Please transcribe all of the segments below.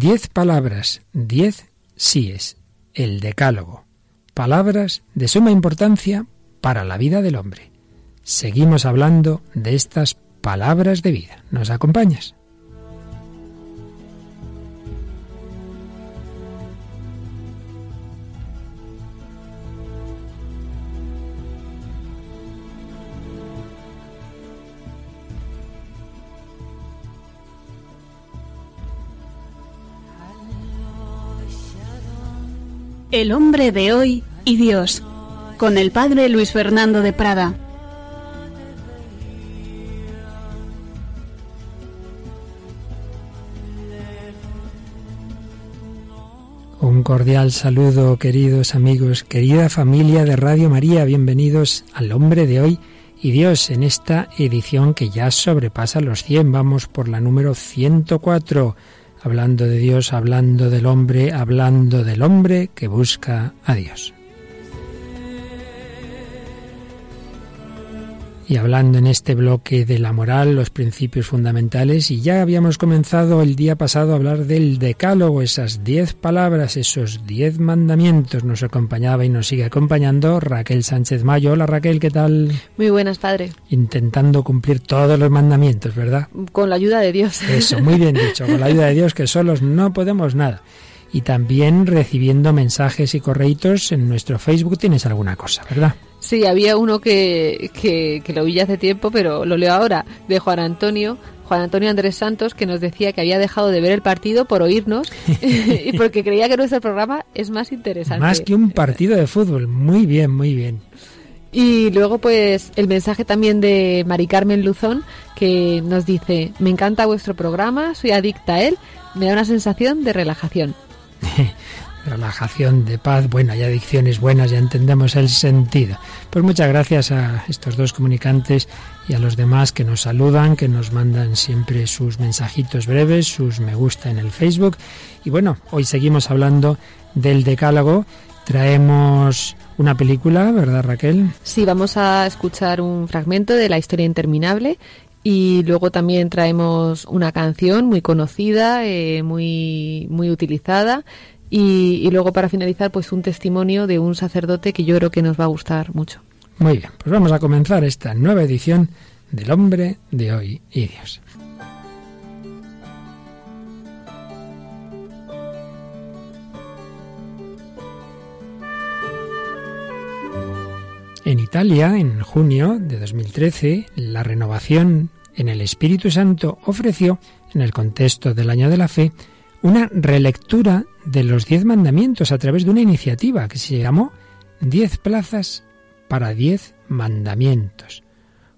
Diez palabras, diez síes, el decálogo. Palabras de suma importancia para la vida del hombre. Seguimos hablando de estas palabras de vida. ¿Nos acompañas? El hombre de hoy y Dios, con el padre Luis Fernando de Prada. Un cordial saludo, queridos amigos, querida familia de Radio María, bienvenidos al hombre de hoy y Dios en esta edición que ya sobrepasa los 100. Vamos por la número 104 hablando de Dios, hablando del hombre, hablando del hombre que busca a Dios. Y hablando en este bloque de la moral, los principios fundamentales, y ya habíamos comenzado el día pasado a hablar del decálogo, esas diez palabras, esos diez mandamientos. Nos acompañaba y nos sigue acompañando Raquel Sánchez Mayo. Hola Raquel, ¿qué tal? Muy buenas, padre. Intentando cumplir todos los mandamientos, ¿verdad? Con la ayuda de Dios. Eso, muy bien dicho, con la ayuda de Dios, que solos no podemos nada y también recibiendo mensajes y correitos en nuestro Facebook. Tienes alguna cosa, ¿verdad? Sí, había uno que, que, lo vi hace tiempo, pero lo leo ahora, de Juan Antonio. Juan Antonio Andrés Santos, que nos decía que había dejado de ver el partido por oírnos y porque creía que nuestro programa es más interesante. Más que un partido de fútbol. Muy bien, muy bien. Y luego, pues, el mensaje también de Mari Carmen Luzón, que nos dice: Me encanta vuestro programa, soy adicta a él, me da una sensación de relajación. relajación, de paz, bueno, hay adicciones buenas, ya entendemos el sentido. Pues muchas gracias a estos dos comunicantes y a los demás que nos saludan, que nos mandan siempre sus mensajitos breves, sus me gusta en el Facebook. Y bueno, hoy seguimos hablando del decálogo. Traemos una película, ¿verdad Raquel? Sí, vamos a escuchar un fragmento de la historia interminable y luego también traemos una canción muy conocida, eh, muy, muy utilizada, y, luego para finalizar, pues un testimonio de un sacerdote que yo creo que nos va a gustar mucho. Muy bien, pues vamos a comenzar esta nueva edición del hombre de hoy y Dios. En Italia, en junio de 2013, la renovación en el Espíritu Santo ofreció, en el contexto del Año de la Fe, una relectura de los diez mandamientos a través de una iniciativa que se llamó Diez plazas para diez mandamientos,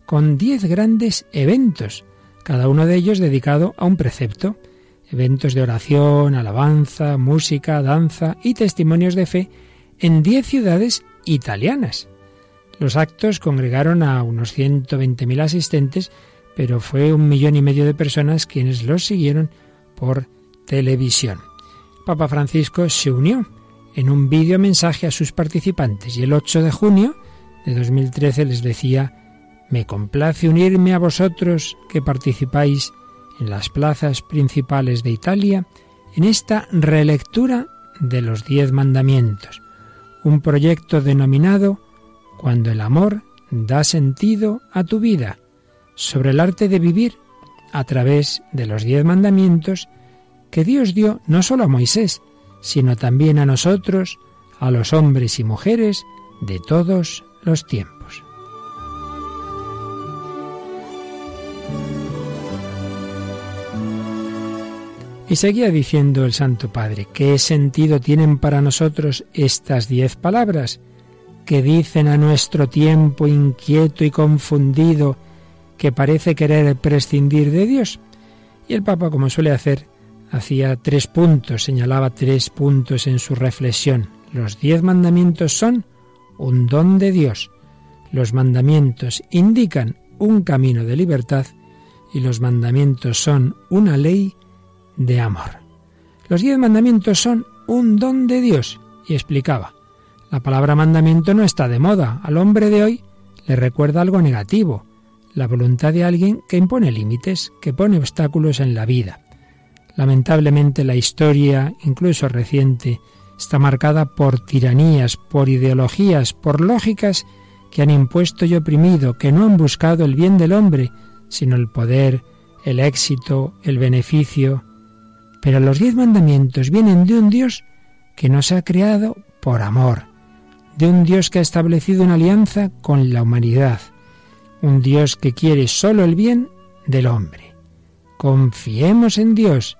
con diez grandes eventos, cada uno de ellos dedicado a un precepto, eventos de oración, alabanza, música, danza y testimonios de fe en diez ciudades italianas. Los actos congregaron a unos 120.000 asistentes, pero fue un millón y medio de personas quienes los siguieron por televisión. Papa Francisco se unió en un vídeo mensaje a sus participantes y el 8 de junio de 2013 les decía, me complace unirme a vosotros que participáis en las plazas principales de Italia en esta relectura de los diez mandamientos, un proyecto denominado Cuando el amor da sentido a tu vida, sobre el arte de vivir a través de los diez mandamientos que Dios dio no solo a Moisés, sino también a nosotros, a los hombres y mujeres de todos los tiempos. Y seguía diciendo el Santo Padre, ¿qué sentido tienen para nosotros estas diez palabras que dicen a nuestro tiempo inquieto y confundido que parece querer prescindir de Dios? Y el Papa, como suele hacer, hacía tres puntos, señalaba tres puntos en su reflexión. Los diez mandamientos son un don de Dios. Los mandamientos indican un camino de libertad y los mandamientos son una ley de amor. Los diez mandamientos son un don de Dios y explicaba. La palabra mandamiento no está de moda. Al hombre de hoy le recuerda algo negativo, la voluntad de alguien que impone límites, que pone obstáculos en la vida. Lamentablemente la historia, incluso reciente, está marcada por tiranías, por ideologías, por lógicas que han impuesto y oprimido, que no han buscado el bien del hombre, sino el poder, el éxito, el beneficio. Pero los diez mandamientos vienen de un Dios que nos ha creado por amor, de un Dios que ha establecido una alianza con la humanidad, un Dios que quiere solo el bien del hombre. Confiemos en Dios,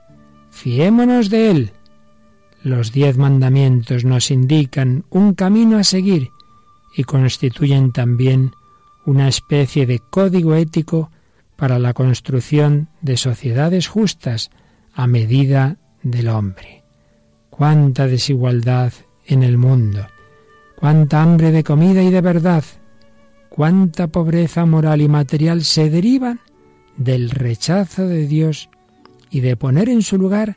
fiémonos de Él. Los diez mandamientos nos indican un camino a seguir y constituyen también una especie de código ético para la construcción de sociedades justas a medida del hombre. Cuánta desigualdad en el mundo, cuánta hambre de comida y de verdad, cuánta pobreza moral y material se derivan del rechazo de Dios y de poner en su lugar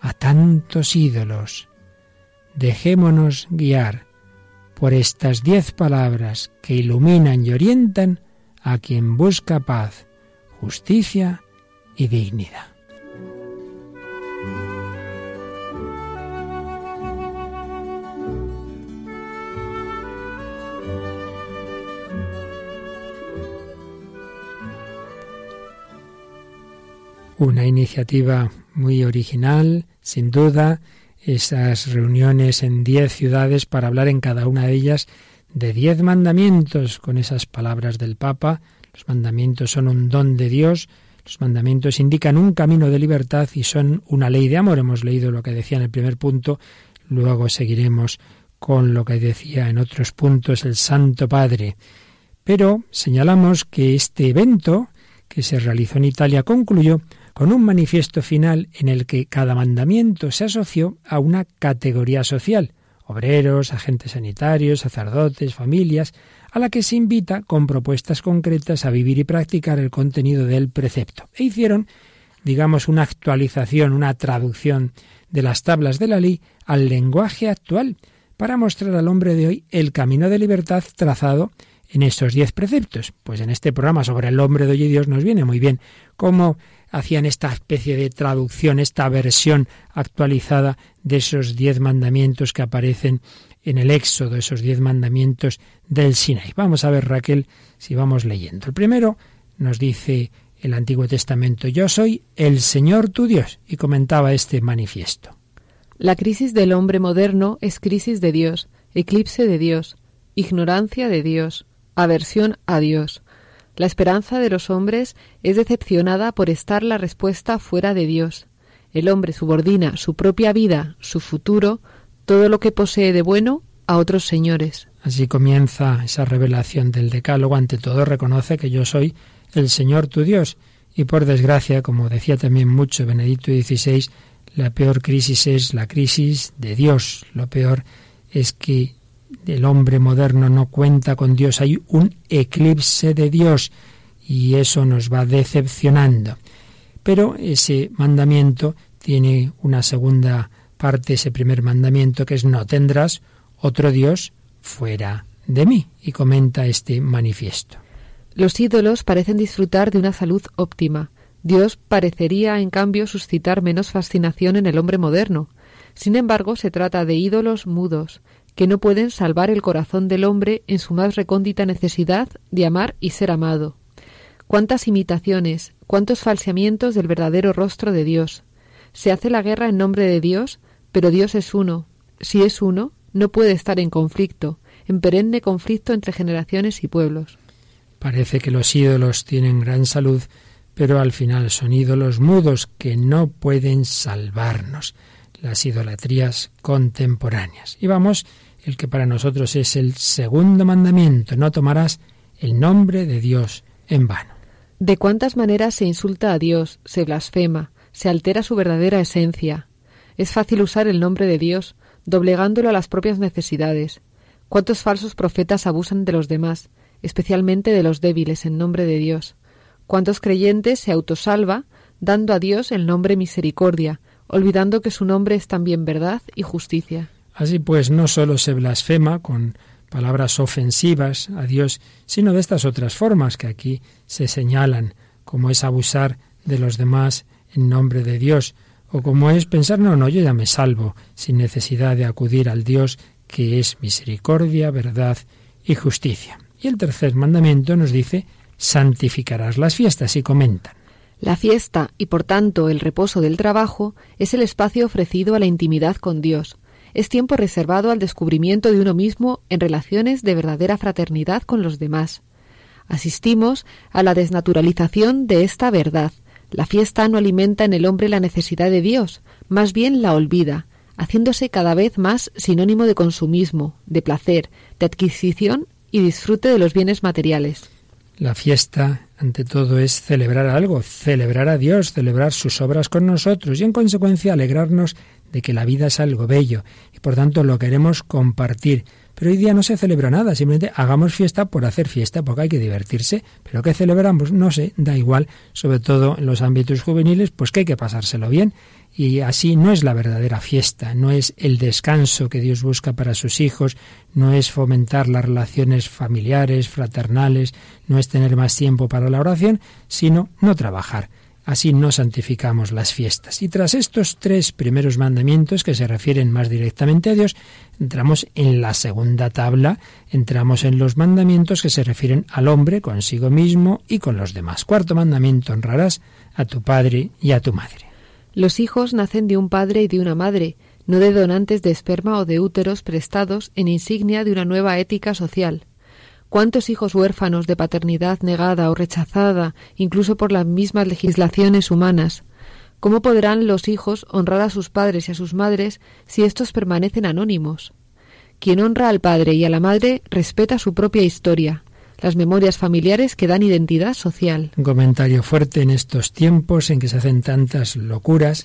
a tantos ídolos. Dejémonos guiar por estas diez palabras que iluminan y orientan a quien busca paz, justicia y dignidad. Una iniciativa muy original, sin duda, esas reuniones en diez ciudades para hablar en cada una de ellas de diez mandamientos con esas palabras del Papa los mandamientos son un don de Dios, los mandamientos indican un camino de libertad y son una ley de amor. Hemos leído lo que decía en el primer punto, luego seguiremos con lo que decía en otros puntos el Santo Padre. Pero señalamos que este evento que se realizó en Italia concluyó con un manifiesto final en el que cada mandamiento se asoció a una categoría social, obreros, agentes sanitarios, sacerdotes, familias, a la que se invita con propuestas concretas a vivir y practicar el contenido del precepto. E hicieron, digamos, una actualización, una traducción de las tablas de la ley al lenguaje actual, para mostrar al hombre de hoy el camino de libertad trazado en estos diez preceptos. Pues en este programa sobre el hombre de hoy y Dios nos viene muy bien cómo hacían esta especie de traducción, esta versión actualizada de esos diez mandamientos que aparecen en el Éxodo, esos diez mandamientos del Sinaí. Vamos a ver, Raquel, si vamos leyendo. El primero nos dice el Antiguo Testamento, yo soy el Señor tu Dios, y comentaba este manifiesto. La crisis del hombre moderno es crisis de Dios, eclipse de Dios, ignorancia de Dios, aversión a Dios. La esperanza de los hombres es decepcionada por estar la respuesta fuera de Dios. El hombre subordina su propia vida, su futuro, todo lo que posee de bueno a otros señores. Así comienza esa revelación del Decálogo. Ante todo reconoce que yo soy el Señor tu Dios. Y por desgracia, como decía también mucho Benedicto XVI, la peor crisis es la crisis de Dios. Lo peor es que el hombre moderno no cuenta con Dios. Hay un eclipse de Dios y eso nos va decepcionando. Pero ese mandamiento tiene una segunda parte ese primer mandamiento que es no tendrás otro Dios fuera de mí. Y comenta este manifiesto. Los ídolos parecen disfrutar de una salud óptima. Dios parecería, en cambio, suscitar menos fascinación en el hombre moderno. Sin embargo, se trata de ídolos mudos, que no pueden salvar el corazón del hombre en su más recóndita necesidad de amar y ser amado. Cuántas imitaciones, cuántos falseamientos del verdadero rostro de Dios. Se hace la guerra en nombre de Dios, pero Dios es uno. Si es uno, no puede estar en conflicto, en perenne conflicto entre generaciones y pueblos. Parece que los ídolos tienen gran salud, pero al final son ídolos mudos que no pueden salvarnos. Las idolatrías contemporáneas. Y vamos, el que para nosotros es el segundo mandamiento, no tomarás el nombre de Dios en vano. ¿De cuántas maneras se insulta a Dios, se blasfema, se altera su verdadera esencia? Es fácil usar el nombre de Dios, doblegándolo a las propias necesidades. ¿Cuántos falsos profetas abusan de los demás, especialmente de los débiles, en nombre de Dios? ¿Cuántos creyentes se autosalva dando a Dios el nombre misericordia, olvidando que su nombre es también verdad y justicia? Así pues, no sólo se blasfema con palabras ofensivas a Dios, sino de estas otras formas que aquí se señalan, como es abusar de los demás en nombre de Dios, o como es pensar, no, no, yo ya me salvo, sin necesidad de acudir al Dios que es misericordia, verdad y justicia. Y el tercer mandamiento nos dice, santificarás las fiestas y comentan. La fiesta y por tanto el reposo del trabajo es el espacio ofrecido a la intimidad con Dios. Es tiempo reservado al descubrimiento de uno mismo en relaciones de verdadera fraternidad con los demás. Asistimos a la desnaturalización de esta verdad. La fiesta no alimenta en el hombre la necesidad de Dios, más bien la olvida, haciéndose cada vez más sinónimo de consumismo, de placer, de adquisición y disfrute de los bienes materiales. La fiesta, ante todo, es celebrar algo, celebrar a Dios, celebrar sus obras con nosotros y, en consecuencia, alegrarnos de que la vida es algo bello y, por tanto, lo queremos compartir. Pero hoy día no se celebra nada, simplemente hagamos fiesta por hacer fiesta, porque hay que divertirse. Pero ¿qué celebramos? No sé, da igual, sobre todo en los ámbitos juveniles, pues que hay que pasárselo bien. Y así no es la verdadera fiesta, no es el descanso que Dios busca para sus hijos, no es fomentar las relaciones familiares, fraternales, no es tener más tiempo para la oración, sino no trabajar. Así no santificamos las fiestas. Y tras estos tres primeros mandamientos que se refieren más directamente a Dios, entramos en la segunda tabla, entramos en los mandamientos que se refieren al hombre consigo mismo y con los demás. Cuarto mandamiento, honrarás a tu padre y a tu madre. Los hijos nacen de un padre y de una madre, no de donantes de esperma o de úteros prestados en insignia de una nueva ética social. ¿Cuántos hijos huérfanos de paternidad negada o rechazada, incluso por las mismas legislaciones humanas? ¿Cómo podrán los hijos honrar a sus padres y a sus madres si éstos permanecen anónimos? Quien honra al padre y a la madre respeta su propia historia, las memorias familiares que dan identidad social. Un comentario fuerte en estos tiempos en que se hacen tantas locuras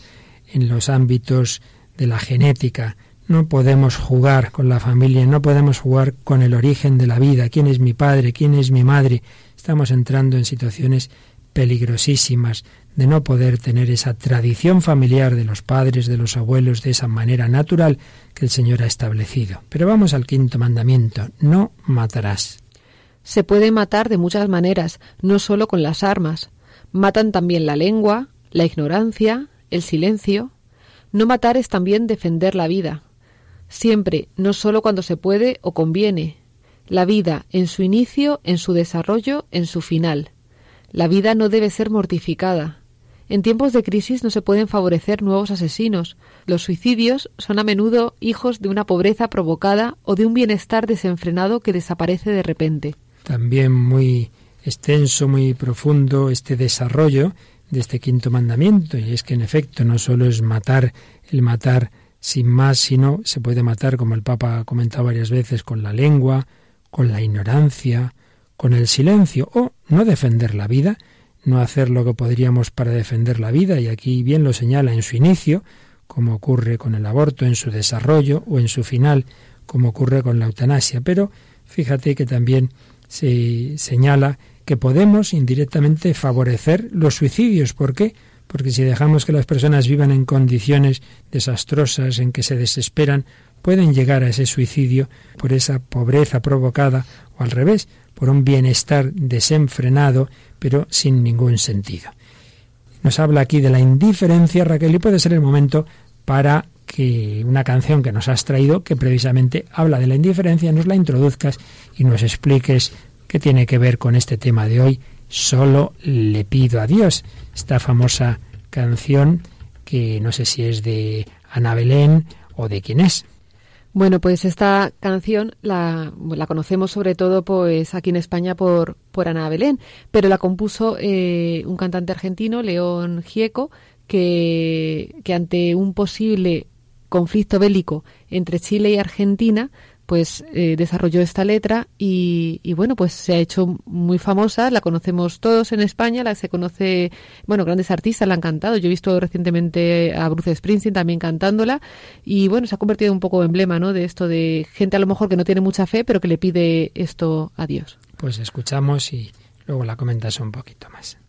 en los ámbitos de la genética. No podemos jugar con la familia, no podemos jugar con el origen de la vida, quién es mi padre, quién es mi madre. Estamos entrando en situaciones peligrosísimas de no poder tener esa tradición familiar de los padres, de los abuelos, de esa manera natural que el Señor ha establecido. Pero vamos al quinto mandamiento, no matarás. Se puede matar de muchas maneras, no solo con las armas. Matan también la lengua, la ignorancia, el silencio. No matar es también defender la vida. Siempre, no solo cuando se puede o conviene. La vida en su inicio, en su desarrollo, en su final. La vida no debe ser mortificada. En tiempos de crisis no se pueden favorecer nuevos asesinos. Los suicidios son a menudo hijos de una pobreza provocada o de un bienestar desenfrenado que desaparece de repente también muy extenso, muy profundo este desarrollo de este quinto mandamiento, y es que en efecto no solo es matar, el matar sin más, sino se puede matar, como el Papa ha comentado varias veces, con la lengua, con la ignorancia, con el silencio, o no defender la vida, no hacer lo que podríamos para defender la vida, y aquí bien lo señala en su inicio, como ocurre con el aborto, en su desarrollo, o en su final, como ocurre con la eutanasia. Pero fíjate que también se señala que podemos indirectamente favorecer los suicidios. ¿Por qué? Porque si dejamos que las personas vivan en condiciones desastrosas, en que se desesperan, pueden llegar a ese suicidio por esa pobreza provocada o al revés, por un bienestar desenfrenado, pero sin ningún sentido. Nos habla aquí de la indiferencia, Raquel, y puede ser el momento para que una canción que nos has traído, que precisamente habla de la indiferencia, nos la introduzcas y nos expliques qué tiene que ver con este tema de hoy. Solo le pido a Dios. Esta famosa canción que no sé si es de Ana Belén o de quién es. Bueno, pues esta canción la, la, conocemos sobre todo pues aquí en España por, por Ana Belén, pero la compuso eh, un cantante argentino, León Gieco, que, que ante un posible conflicto bélico entre Chile y Argentina, pues eh, desarrolló esta letra y, bueno, pues se ha hecho muy famosa, la conocemos todos en España, la se conoce, bueno, grandes artistas la han cantado, yo he visto recientemente a Bruce Springsteen también cantándola y bueno, se ha convertido un poco emblema, ¿no? De esto de gente a lo mejor que no tiene mucha fe, pero que le pide esto a Dios. Pues escuchamos y luego la comentas un poquito más.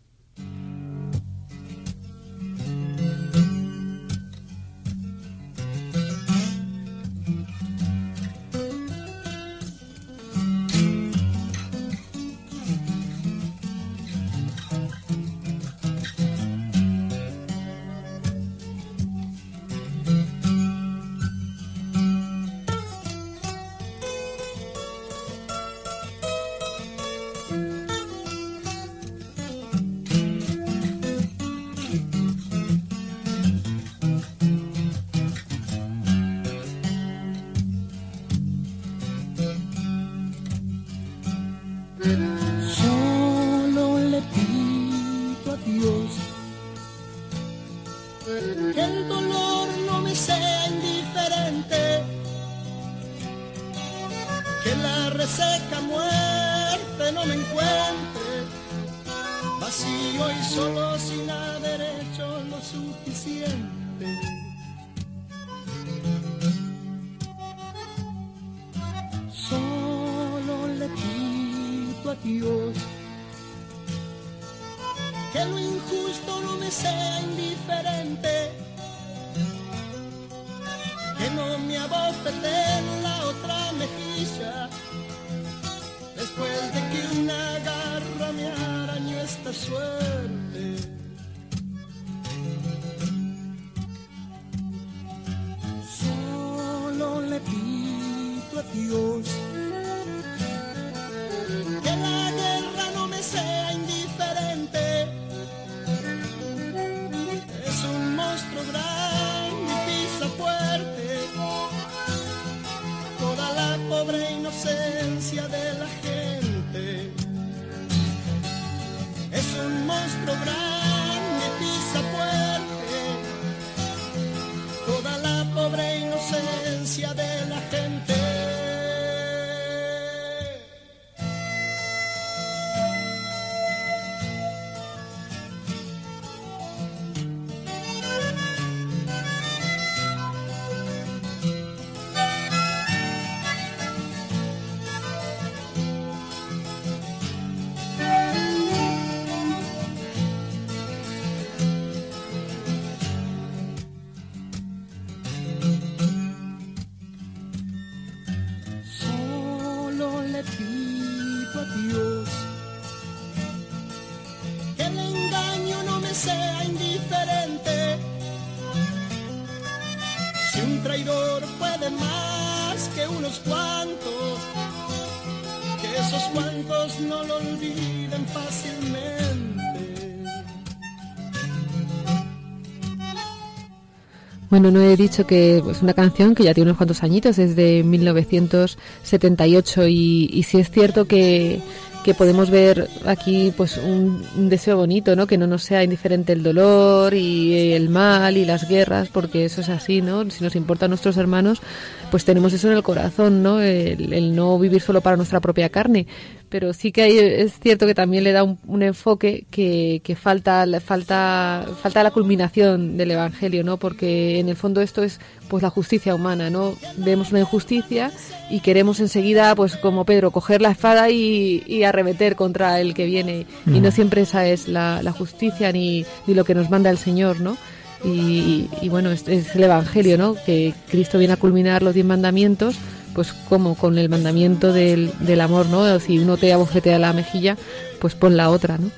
Bueno, no he dicho que es una canción que ya tiene unos cuantos añitos, es de 1978 y, y sí es cierto que, que podemos ver aquí pues un, un deseo bonito, ¿no? Que no nos sea indiferente el dolor y el mal y las guerras, porque eso es así, ¿no? Si nos importan nuestros hermanos, pues tenemos eso en el corazón, ¿no? El, el no vivir solo para nuestra propia carne. Pero sí que hay, es cierto que también le da un, un enfoque que, que falta, falta, falta la culminación del Evangelio, ¿no? Porque en el fondo esto es pues la justicia humana, ¿no? Vemos una injusticia y queremos enseguida, pues como Pedro, coger la espada y, y arremeter contra el que viene. Y no siempre esa es la, la justicia ni, ni lo que nos manda el Señor, ¿no? Y, y bueno, es, es el Evangelio, ¿no? Que Cristo viene a culminar los diez mandamientos, pues como con el mandamiento del, del amor, ¿no? Si uno te abofetea la mejilla, pues pon la otra, ¿no?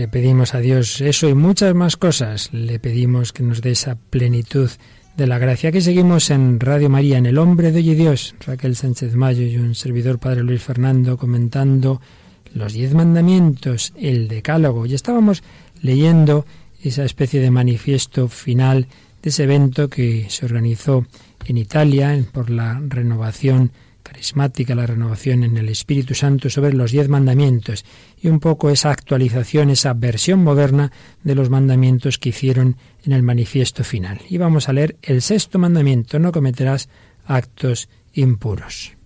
Le pedimos a Dios eso y muchas más cosas. Le pedimos que nos dé esa plenitud de la gracia. Que seguimos en Radio María, en El Hombre de Hoy y Dios. Raquel Sánchez Mayo y un servidor, Padre Luis Fernando, comentando los diez mandamientos, el decálogo. Y estábamos leyendo esa especie de manifiesto final de ese evento que se organizó en Italia por la renovación carismática, la renovación en el Espíritu Santo sobre los diez mandamientos y un poco esa actualización, esa versión moderna de los mandamientos que hicieron en el manifiesto final. Y vamos a leer el sexto mandamiento, no cometerás actos impuros.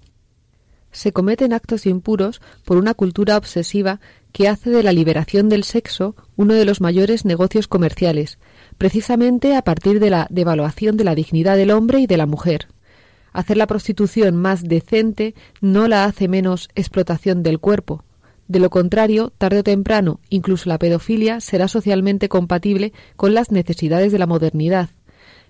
Se cometen actos impuros por una cultura obsesiva que hace de la liberación del sexo uno de los mayores negocios comerciales, precisamente a partir de la devaluación de la dignidad del hombre y de la mujer. Hacer la prostitución más decente no la hace menos explotación del cuerpo. De lo contrario, tarde o temprano, incluso la pedofilia será socialmente compatible con las necesidades de la modernidad.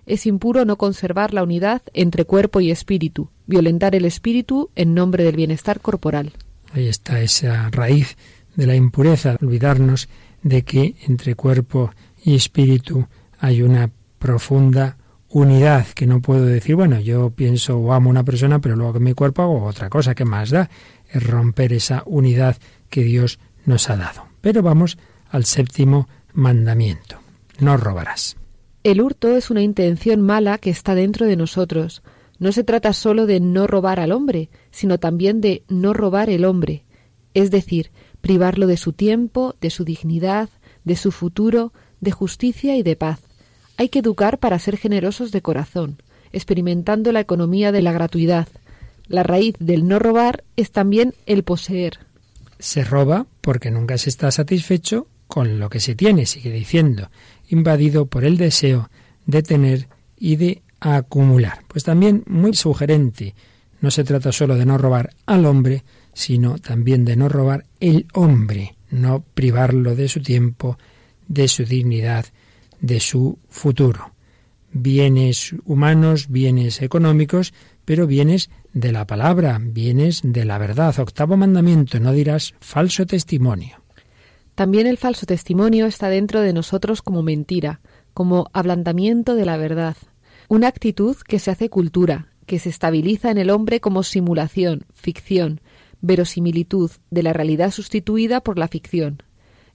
Es impuro no conservar la unidad entre cuerpo y espíritu, violentar el espíritu en nombre del bienestar corporal. Ahí está esa raíz de la impureza, olvidarnos de que entre cuerpo y espíritu hay una profunda unidad, que no puedo decir, bueno, yo pienso o amo una persona, pero luego con mi cuerpo hago otra cosa, ¿qué más da? Es romper esa unidad que Dios nos ha dado. Pero vamos al séptimo mandamiento. No robarás. El hurto es una intención mala que está dentro de nosotros. No se trata solo de no robar al hombre, sino también de no robar el hombre, es decir, privarlo de su tiempo, de su dignidad, de su futuro, de justicia y de paz. Hay que educar para ser generosos de corazón, experimentando la economía de la gratuidad. La raíz del no robar es también el poseer. Se roba porque nunca se está satisfecho con lo que se tiene, sigue diciendo, invadido por el deseo de tener y de acumular. Pues también muy sugerente, no se trata solo de no robar al hombre, sino también de no robar el hombre, no privarlo de su tiempo, de su dignidad, de su futuro. Bienes humanos, bienes económicos, pero bienes de la palabra, bienes de la verdad. Octavo mandamiento, no dirás falso testimonio. También el falso testimonio está dentro de nosotros como mentira, como ablandamiento de la verdad, una actitud que se hace cultura, que se estabiliza en el hombre como simulación, ficción, verosimilitud de la realidad sustituida por la ficción.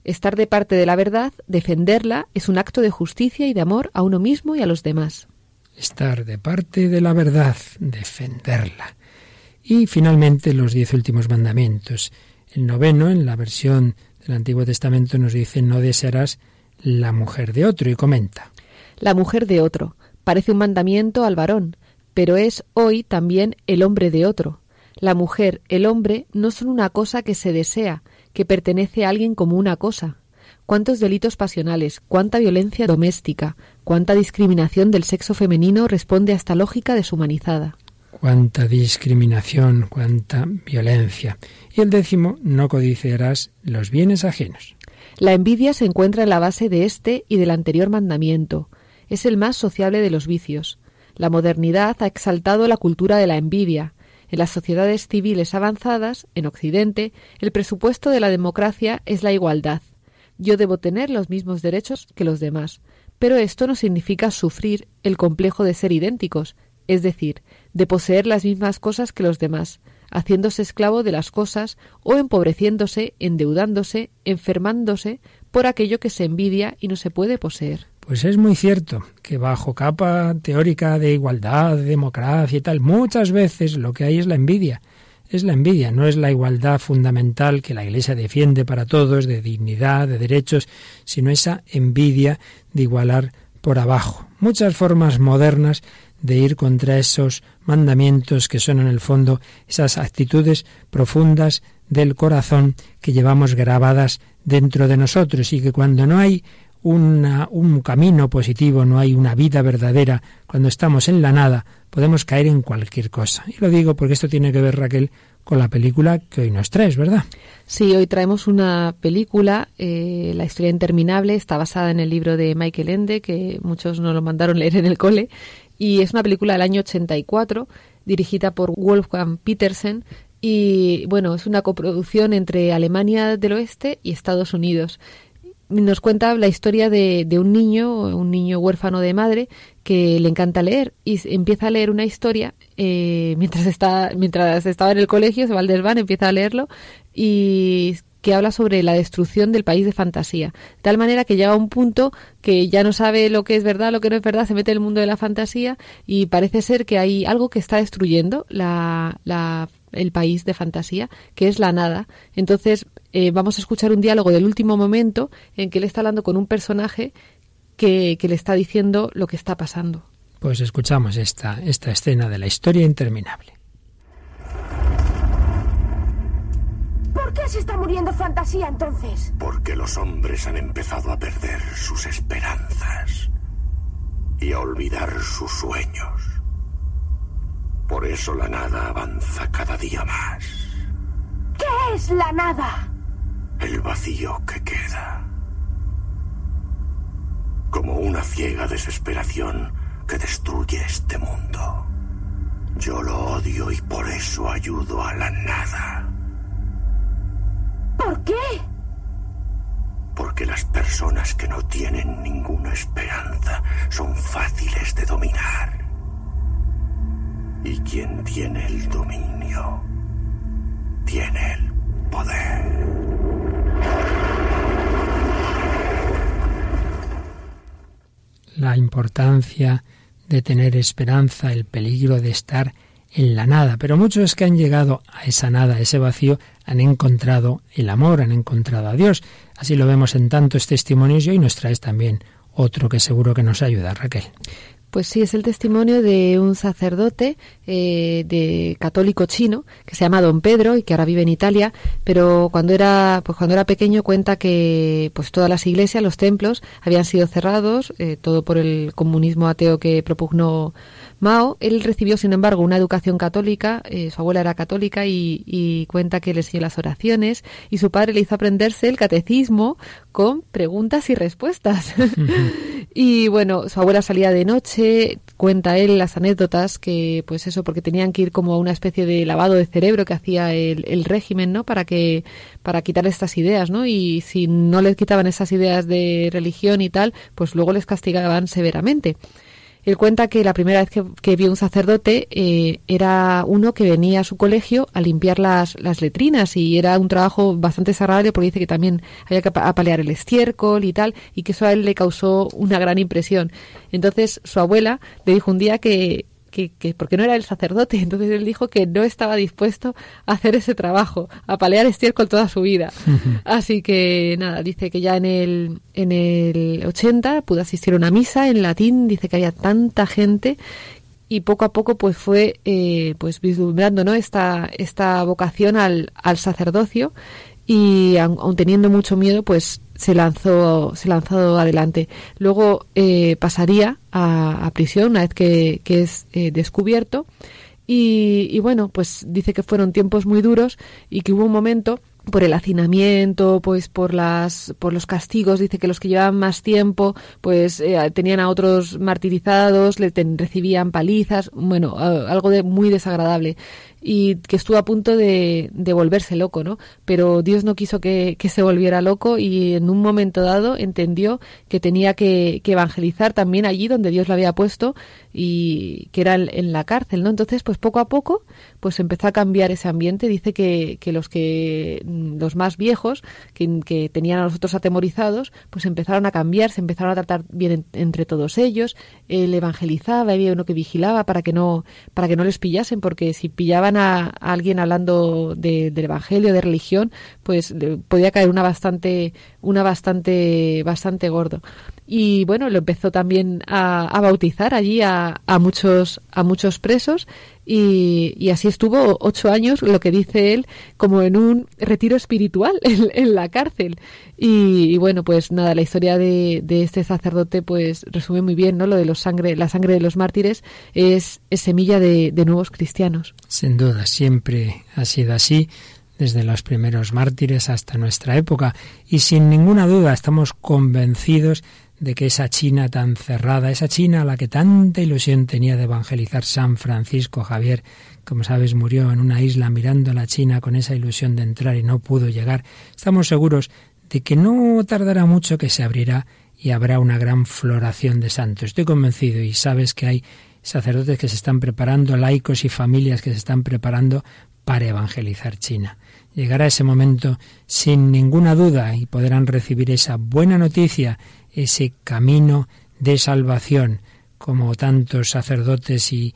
Estar de parte de la verdad, defenderla, es un acto de justicia y de amor a uno mismo y a los demás. Estar de parte de la verdad, defenderla. Y finalmente los diez últimos mandamientos. El noveno, en la versión del Antiguo Testamento, nos dice no desearás la mujer de otro y comenta. La mujer de otro parece un mandamiento al varón, pero es hoy también el hombre de otro. La mujer, el hombre, no son una cosa que se desea, que pertenece a alguien como una cosa. Cuántos delitos pasionales, cuánta violencia doméstica, cuánta discriminación del sexo femenino responde a esta lógica deshumanizada. Cuánta discriminación, cuánta violencia. Y el décimo, no codiciarás los bienes ajenos. La envidia se encuentra en la base de este y del anterior mandamiento. Es el más sociable de los vicios. La modernidad ha exaltado la cultura de la envidia, en las sociedades civiles avanzadas, en Occidente, el presupuesto de la democracia es la igualdad. Yo debo tener los mismos derechos que los demás, pero esto no significa sufrir el complejo de ser idénticos, es decir, de poseer las mismas cosas que los demás, haciéndose esclavo de las cosas o empobreciéndose, endeudándose, enfermándose por aquello que se envidia y no se puede poseer. Pues es muy cierto que bajo capa teórica de igualdad, de democracia y tal, muchas veces lo que hay es la envidia. Es la envidia, no es la igualdad fundamental que la Iglesia defiende para todos, de dignidad, de derechos, sino esa envidia de igualar por abajo. Muchas formas modernas de ir contra esos mandamientos que son en el fondo esas actitudes profundas del corazón que llevamos grabadas dentro de nosotros y que cuando no hay un camino positivo, no hay una vida verdadera, cuando estamos en la nada, podemos caer en cualquier cosa. Y lo digo porque esto tiene que ver, Raquel, con la película que hoy nos traes, ¿verdad? Sí, hoy traemos una película, eh, La historia interminable, está basada en el libro de Michael Ende, que muchos nos lo mandaron leer en el cole, y es una película del año 84, dirigida por Wolfgang Petersen, y bueno, es una coproducción entre Alemania del Oeste y Estados Unidos nos cuenta la historia de, de, un niño, un niño huérfano de madre, que le encanta leer y empieza a leer una historia eh, mientras está mientras estaba en el colegio, se va al desván, empieza a leerlo y que habla sobre la destrucción del país de fantasía. De tal manera que llega a un punto que ya no sabe lo que es verdad, lo que no es verdad, se mete en el mundo de la fantasía y parece ser que hay algo que está destruyendo la, la el país de fantasía, que es la nada. Entonces eh, vamos a escuchar un diálogo del último momento en que él está hablando con un personaje que, que le está diciendo lo que está pasando. Pues escuchamos esta, esta escena de la historia interminable. ¿Por qué se está muriendo fantasía entonces? Porque los hombres han empezado a perder sus esperanzas y a olvidar sus sueños. Por eso la nada avanza cada día más. ¿Qué es la nada? El vacío que queda. Como una ciega desesperación que destruye este mundo. Yo lo odio y por eso ayudo a la nada. ¿Por qué? Porque las personas que no tienen ninguna esperanza son fáciles de dominar. Y quien tiene el dominio, tiene el poder. La importancia de tener esperanza, el peligro de estar en la nada. Pero muchos que han llegado a esa nada, a ese vacío, han encontrado el amor, han encontrado a Dios. Así lo vemos en tantos testimonios y hoy nos traes también otro que seguro que nos ayuda, Raquel. Pues sí, es el testimonio de un sacerdote eh, de católico chino que se llama Don Pedro y que ahora vive en Italia, pero cuando era pues cuando era pequeño cuenta que pues todas las iglesias, los templos habían sido cerrados, eh, todo por el comunismo ateo que propugnó Mao, él recibió, sin embargo, una educación católica, eh, su abuela era católica y, cuenta que le enseñó las oraciones y su padre le hizo aprenderse el catecismo con preguntas y respuestas. y bueno, su abuela salía de noche, cuenta él las anécdotas que, pues eso, porque tenían que ir como a una especie de lavado de cerebro que hacía el, el régimen, ¿no? Para que, para quitar estas ideas, ¿no? Y si no les quitaban esas ideas de religión y tal, pues luego les castigaban severamente. Él cuenta que la primera vez que, vio un sacerdote eh, era uno que venía a su colegio a limpiar las, las letrinas y era un trabajo bastante desagradable porque dice que también había que apalear el estiércol y tal y que eso a él le causó una gran impresión. Entonces su abuela le dijo un día que, que, que, porque no era el sacerdote, entonces él dijo que no estaba dispuesto a hacer ese trabajo, a palear estiércol toda su vida. Así que nada, dice que ya en el, en el 80 pudo asistir a una misa en latín, dice que había tanta gente y poco a poco pues fue eh, pues vislumbrando ¿no? esta, esta vocación al, al sacerdocio y aun, teniendo mucho miedo pues se lanzó se lanzó adelante. Luego eh, pasaría a, prisión una vez que, es eh, descubierto. Y, y, bueno pues dice que fueron tiempos muy duros y que hubo un momento por el hacinamiento, pues por las por los castigos, dice que los que llevaban más tiempo, pues eh, tenían a otros martirizados, le recibían palizas, bueno, algo de muy desagradable y que estuvo a punto de, de volverse loco, ¿no? Pero Dios no quiso que, se volviera loco y en un momento dado entendió que tenía que, evangelizar también allí donde Dios lo había puesto y que era en la cárcel, ¿no? Entonces, pues poco a poco, pues empezó a cambiar ese ambiente. Dice que, los que los más viejos, que, que, tenían a los otros atemorizados, pues empezaron a cambiar, se empezaron a tratar bien entre todos ellos. Él evangelizaba, había uno que vigilaba para que no para que no les pillasen, porque si pillaban a, alguien hablando del evangelio, de religión, pues podía caer una bastante una bastante bastante gordo y bueno, lo empezó también a, bautizar allí a, a, muchos, a muchos presos y, así estuvo ocho años, lo que dice él, como en un retiro espiritual en, la cárcel. Y, bueno, pues nada, la historia de, de, este sacerdote pues resume muy bien, ¿no? Lo de los sangre, la sangre de los mártires es, semilla de nuevos cristianos. Sin duda, siempre ha sido así desde los primeros mártires hasta nuestra época y sin ninguna duda estamos convencidos de que esa China tan cerrada, esa China a la que tanta ilusión tenía de evangelizar San Francisco Javier, como sabes, murió en una isla mirando a la China con esa ilusión de entrar y no pudo llegar, estamos seguros de que no tardará mucho que se abrirá y habrá una gran floración de santos. Estoy convencido y sabes que hay sacerdotes que se están preparando, laicos y familias que se están preparando para evangelizar China. Llegará ese momento sin ninguna duda y podrán recibir esa buena noticia ese camino de salvación, como tantos sacerdotes y,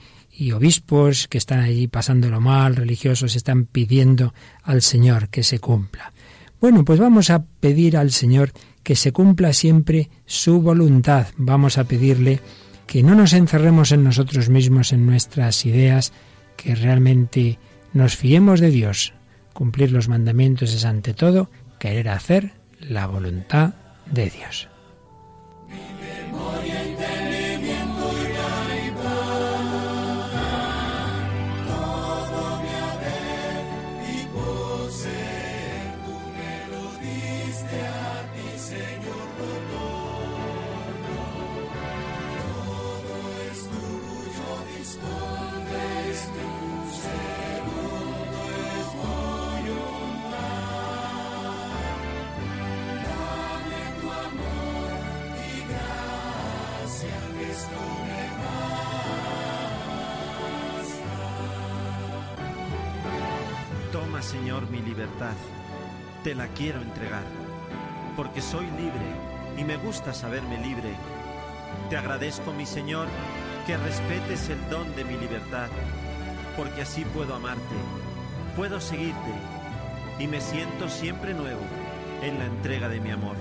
obispos que están allí pasándolo mal, religiosos, están pidiendo al Señor que se cumpla. Bueno, pues vamos a pedir al Señor que se cumpla siempre su voluntad. Vamos a pedirle que no nos encerremos en nosotros mismos, en nuestras ideas, que realmente nos fiemos de Dios. Cumplir los mandamientos es ante todo querer hacer la voluntad de Dios. Vive, Señor, mi libertad, te la quiero entregar, porque soy libre y me gusta saberme libre. Te agradezco, mi Señor, que respetes el don de mi libertad, porque así puedo amarte, puedo seguirte y me siento siempre nuevo en la entrega de mi amor.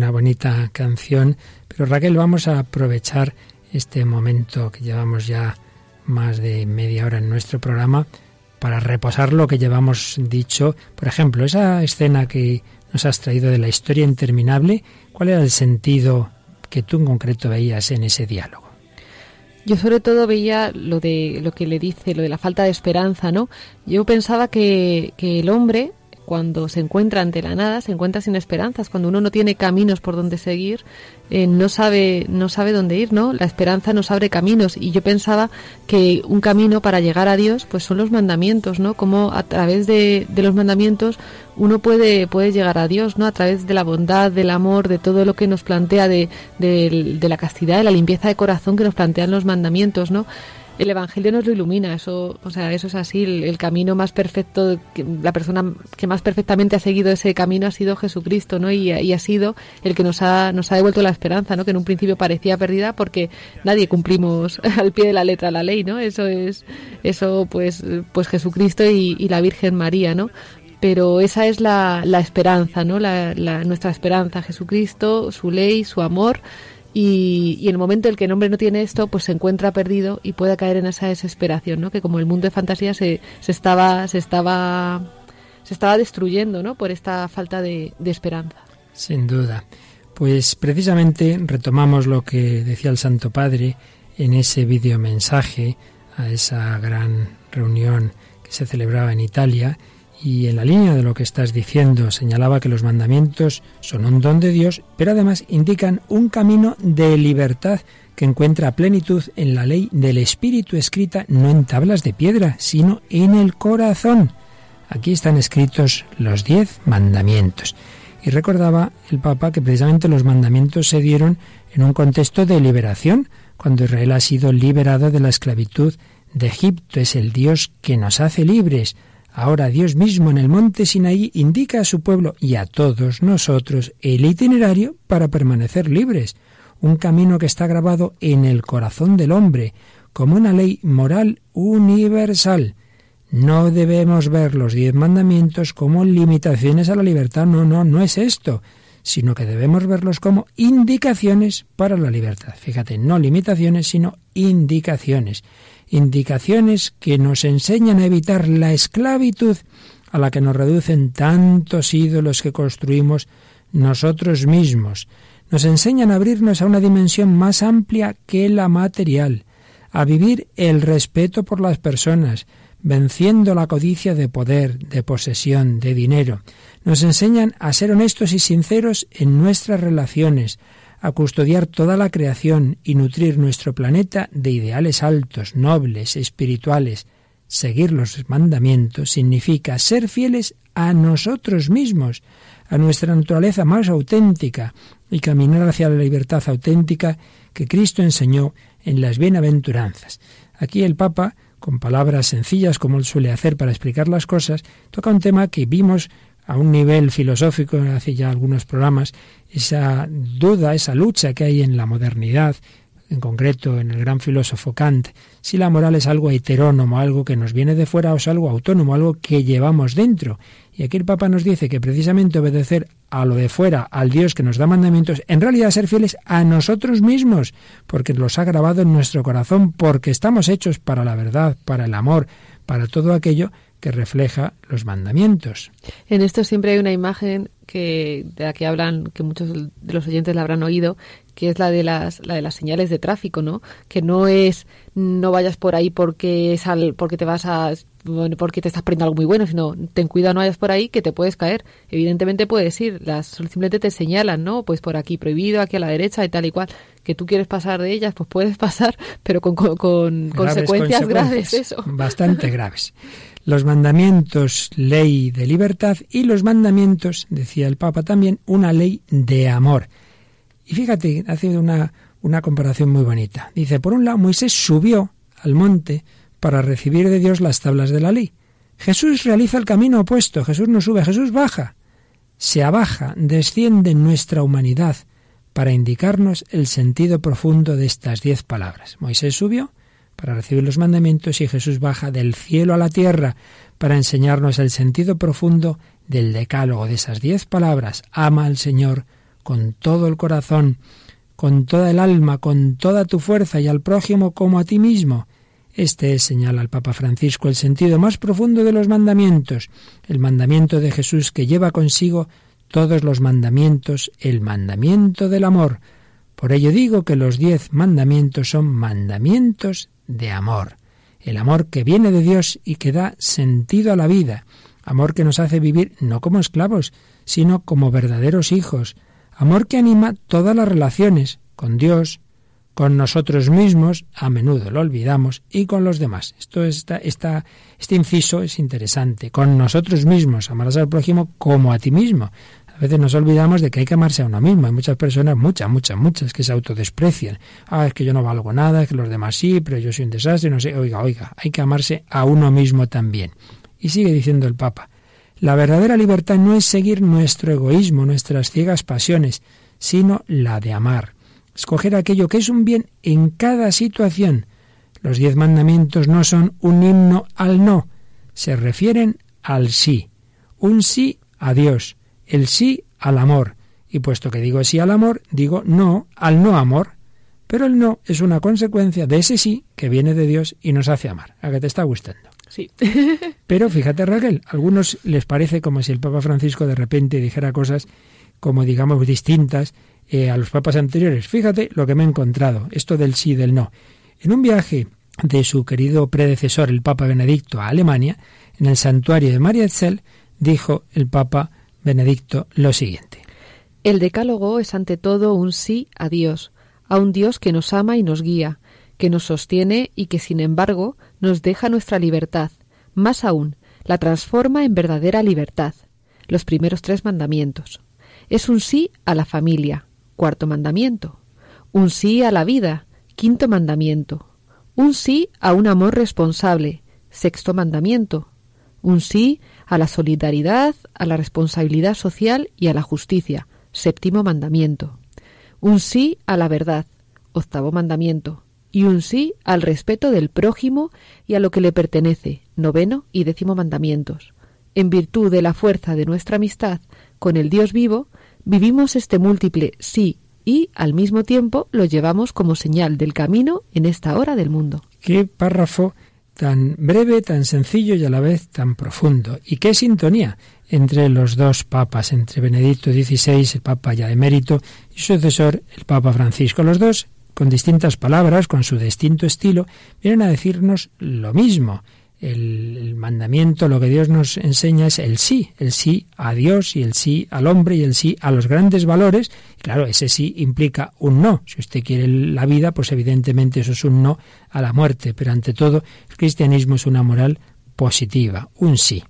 Una bonita canción, pero Raquel, vamos a aprovechar este momento que llevamos ya más de media hora en nuestro programa para reposar lo que llevamos dicho. Por ejemplo, esa escena que nos has traído de la historia interminable, ¿cuál era el sentido que tú en concreto veías en ese diálogo? Yo sobre todo veía lo de lo que le dice, lo de la falta de esperanza, ¿no? Yo pensaba que, que el hombre cuando se encuentra ante la nada, se encuentra sin esperanzas, cuando uno no tiene caminos por donde seguir, eh, no sabe no sabe dónde ir, ¿no? La esperanza nos abre caminos y yo pensaba que un camino para llegar a Dios pues son los mandamientos, ¿no? Como a través de, de los mandamientos uno puede puede llegar a Dios, ¿no? A través de la bondad, del amor, de todo lo que nos plantea de, de, de la castidad, de la limpieza de corazón que nos plantean los mandamientos, ¿no? El evangelio nos lo ilumina eso o sea eso es así el, camino más perfecto la persona que más perfectamente ha seguido ese camino ha sido Jesucristo no y, y, ha sido el que nos ha nos ha devuelto la esperanza no que en un principio parecía perdida porque nadie cumplimos al pie de la letra la ley no eso es eso pues pues Jesucristo y, y la Virgen María no pero esa es la, la esperanza no la, la, nuestra esperanza Jesucristo su ley su amor y, y, en el momento en el que el hombre no tiene esto, pues se encuentra perdido y puede caer en esa desesperación, ¿no? Que como el mundo de fantasía se, se estaba, se estaba, se estaba destruyendo, ¿no? Por esta falta de, de esperanza. Sin duda. Pues precisamente retomamos lo que decía el Santo Padre en ese video mensaje a esa gran reunión que se celebraba en Italia y en la línea de lo que estás diciendo, señalaba que los mandamientos son un don de Dios, pero además indican un camino de libertad que encuentra plenitud en la ley del Espíritu escrita no en tablas de piedra, sino en el corazón. Aquí están escritos los diez mandamientos. Y recordaba el Papa que precisamente los mandamientos se dieron en un contexto de liberación, cuando Israel ha sido liberado de la esclavitud de Egipto. Es el Dios que nos hace libres Ahora Dios mismo en el monte Sinaí indica a su pueblo y a todos nosotros el itinerario para permanecer libres, un camino que está grabado en el corazón del hombre, como una ley moral universal. No debemos ver los diez mandamientos como limitaciones a la libertad, no, no, no es esto, sino que debemos verlos como indicaciones para la libertad. Fíjate, no limitaciones, sino indicaciones indicaciones que nos enseñan a evitar la esclavitud a la que nos reducen tantos ídolos que construimos nosotros mismos. Nos enseñan a abrirnos a una dimensión más amplia que la material, a vivir el respeto por las personas, venciendo la codicia de poder, de posesión, de dinero. Nos enseñan a ser honestos y sinceros en nuestras relaciones, a custodiar toda la creación y nutrir nuestro planeta de ideales altos, nobles, espirituales. Seguir los mandamientos significa ser fieles a nosotros mismos, a nuestra naturaleza más auténtica y caminar hacia la libertad auténtica que Cristo enseñó en las bienaventuranzas. Aquí el Papa, con palabras sencillas como él suele hacer para explicar las cosas, toca un tema que vimos a un nivel filosófico hace ya algunos programas, esa duda, esa lucha que hay en la modernidad en concreto en el gran filósofo Kant, si la moral es algo heterónomo, algo que nos viene de fuera o es algo autónomo, algo que llevamos dentro. Y aquí el Papa nos dice que precisamente obedecer a lo de fuera, al Dios que nos da mandamientos, en realidad ser fieles a nosotros mismos, porque los ha grabado en nuestro corazón, porque estamos hechos para la verdad, para el amor, para todo aquello que refleja los mandamientos. En esto siempre hay una imagen que de la que hablan, que muchos de los oyentes la habrán oído, que es la de las la de las señales de tráfico, ¿no? Que no es no vayas por ahí porque sal, porque te vas a porque te estás perdiendo algo muy bueno, sino ten cuidado, no vayas por ahí que te puedes caer. Evidentemente puedes ir, las simplemente te señalan, ¿no? Pues por aquí prohibido, aquí a la derecha y tal y cual. Que tú quieres pasar de ellas, pues puedes pasar, pero con, con, consecuencias, consecuencias graves, eso. Bastante graves los mandamientos ley de libertad y los mandamientos, decía el Papa también, una ley de amor. Y fíjate, hace una, una comparación muy bonita. Dice, por un lado, Moisés subió al monte para recibir de Dios las tablas de la ley. Jesús realiza el camino opuesto, Jesús no sube, Jesús baja. Se abaja, desciende en nuestra humanidad para indicarnos el sentido profundo de estas diez palabras. Moisés subió, para recibir los mandamientos y Jesús baja del cielo a la tierra para enseñarnos el sentido profundo del decálogo de esas diez palabras. Ama al Señor con todo el corazón, con toda el alma, con toda tu fuerza y al prójimo como a ti mismo. Este es, señala el Papa Francisco, el sentido más profundo de los mandamientos, el mandamiento de Jesús que lleva consigo todos los mandamientos, el mandamiento del amor. Por ello digo que los diez mandamientos son mandamientos de amor. El amor que viene de Dios y que da sentido a la vida. Amor que nos hace vivir no como esclavos, sino como verdaderos hijos. Amor que anima todas las relaciones con Dios, con nosotros mismos, a menudo lo olvidamos, y con los demás. Esto está, está, este inciso es interesante. Con nosotros mismos, amarás al prójimo como a ti mismo. A veces nos olvidamos de que hay que amarse a uno mismo. Hay muchas personas, muchas, muchas, muchas, que se autodesprecian. Ah, es que yo no valgo nada, es que los demás sí, pero yo soy un desastre, no sé. Oiga, oiga, hay que amarse a uno mismo también. Y sigue diciendo el Papa, la verdadera libertad no es seguir nuestro egoísmo, nuestras ciegas pasiones, sino la de amar. Escoger aquello que es un bien en cada situación. Los diez mandamientos no son un himno al no, se refieren al sí. Un sí a Dios, el sí al amor. Y puesto que digo sí al amor, digo no al no amor. Pero el no es una consecuencia de ese sí que viene de Dios y nos hace amar. ¿A que te está gustando? Sí. Pero fíjate, Raquel, a algunos les parece como si el Papa Francisco de repente dijera cosas como digamos distintas eh, a los papas anteriores. Fíjate lo que me he encontrado, esto del sí y del no. En un viaje de su querido predecesor, el Papa Benedicto, a Alemania, en el santuario de Marietzel, dijo el Papa Benedicto lo siguiente. El decálogo es ante todo un sí a Dios, a un Dios que nos ama y nos guía, que nos sostiene y que sin embargo nos deja nuestra libertad, más aún, la transforma en verdadera libertad. Los primeros tres mandamientos. Es un sí a la familia, cuarto mandamiento. Un sí a la vida, quinto mandamiento. Un sí a un amor responsable, sexto mandamiento. Un sí a la solidaridad, a la responsabilidad social y a la justicia, séptimo mandamiento. Un sí a la verdad, octavo mandamiento. Y un sí al respeto del prójimo y a lo que le pertenece, noveno y décimo mandamientos. En virtud de la fuerza de nuestra amistad con el Dios vivo, vivimos este múltiple sí y al mismo tiempo lo llevamos como señal del camino en esta hora del mundo. Qué párrafo tan breve, tan sencillo y a la vez tan profundo. Y qué sintonía entre los dos papas, entre Benedicto XVI, el papa ya emérito, y su sucesor, el papa Francisco. Los dos, con distintas palabras, con su distinto estilo, vienen a decirnos lo mismo el, mandamiento, lo que Dios nos enseña es el sí, el sí a Dios y el sí al hombre y el sí a los grandes valores. Claro, ese sí implica un no. Si usted quiere la vida, pues evidentemente eso es un no a la muerte. Pero ante todo, el cristianismo es una moral positiva, un sí.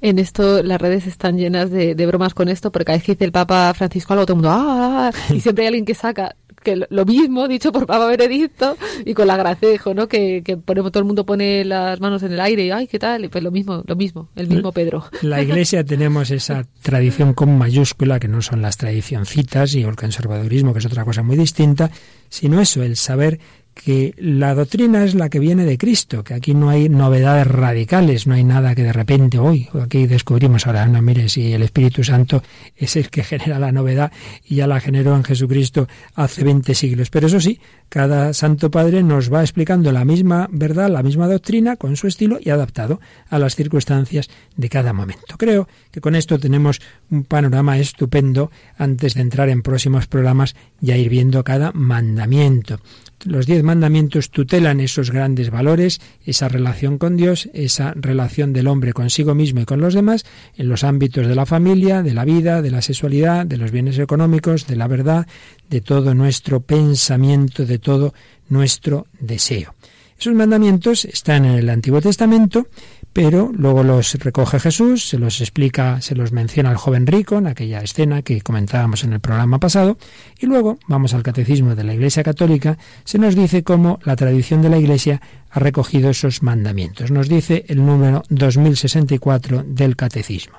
En esto las redes están llenas de, bromas con esto, porque cada vez que dice el Papa Francisco algo, todo el mundo, ¡ah! ah, ah" y siempre hay alguien que saca que lo mismo dicho por Papa Benedicto y con la Gracejo, ¿no? Que, que ponemos, todo el mundo pone las manos en el aire y ay, ¿qué tal? Y pues lo mismo, lo mismo, el mismo Pedro. La Iglesia tenemos esa tradición con mayúscula que no son las tradicioncitas y el conservadurismo, que es otra cosa muy distinta, sino eso, el saber que la doctrina es la que viene de Cristo, que aquí no hay novedades radicales, no hay nada que de repente hoy, aquí descubrimos ahora, no mire, si el Espíritu Santo es el que genera la novedad y ya la generó en Jesucristo hace 20 siglos. Pero eso sí, cada Santo Padre nos va explicando la misma verdad, la misma doctrina, con su estilo y adaptado a las circunstancias de cada momento. Creo que con esto tenemos un panorama estupendo antes de entrar en próximos programas y a ir viendo cada mandamiento. Los diez mandamientos tutelan esos grandes valores, esa relación con Dios, esa relación del hombre consigo mismo y con los demás, en los ámbitos de la familia, de la vida, de la sexualidad, de los bienes económicos, de la verdad, de todo nuestro pensamiento, de todo nuestro deseo. Esos mandamientos están en el Antiguo Testamento pero luego los recoge Jesús, se los explica, se los menciona al joven rico en aquella escena que comentábamos en el programa pasado, y luego vamos al catecismo de la Iglesia Católica, se nos dice cómo la tradición de la Iglesia ha recogido esos mandamientos. Nos dice el número 2064 del catecismo.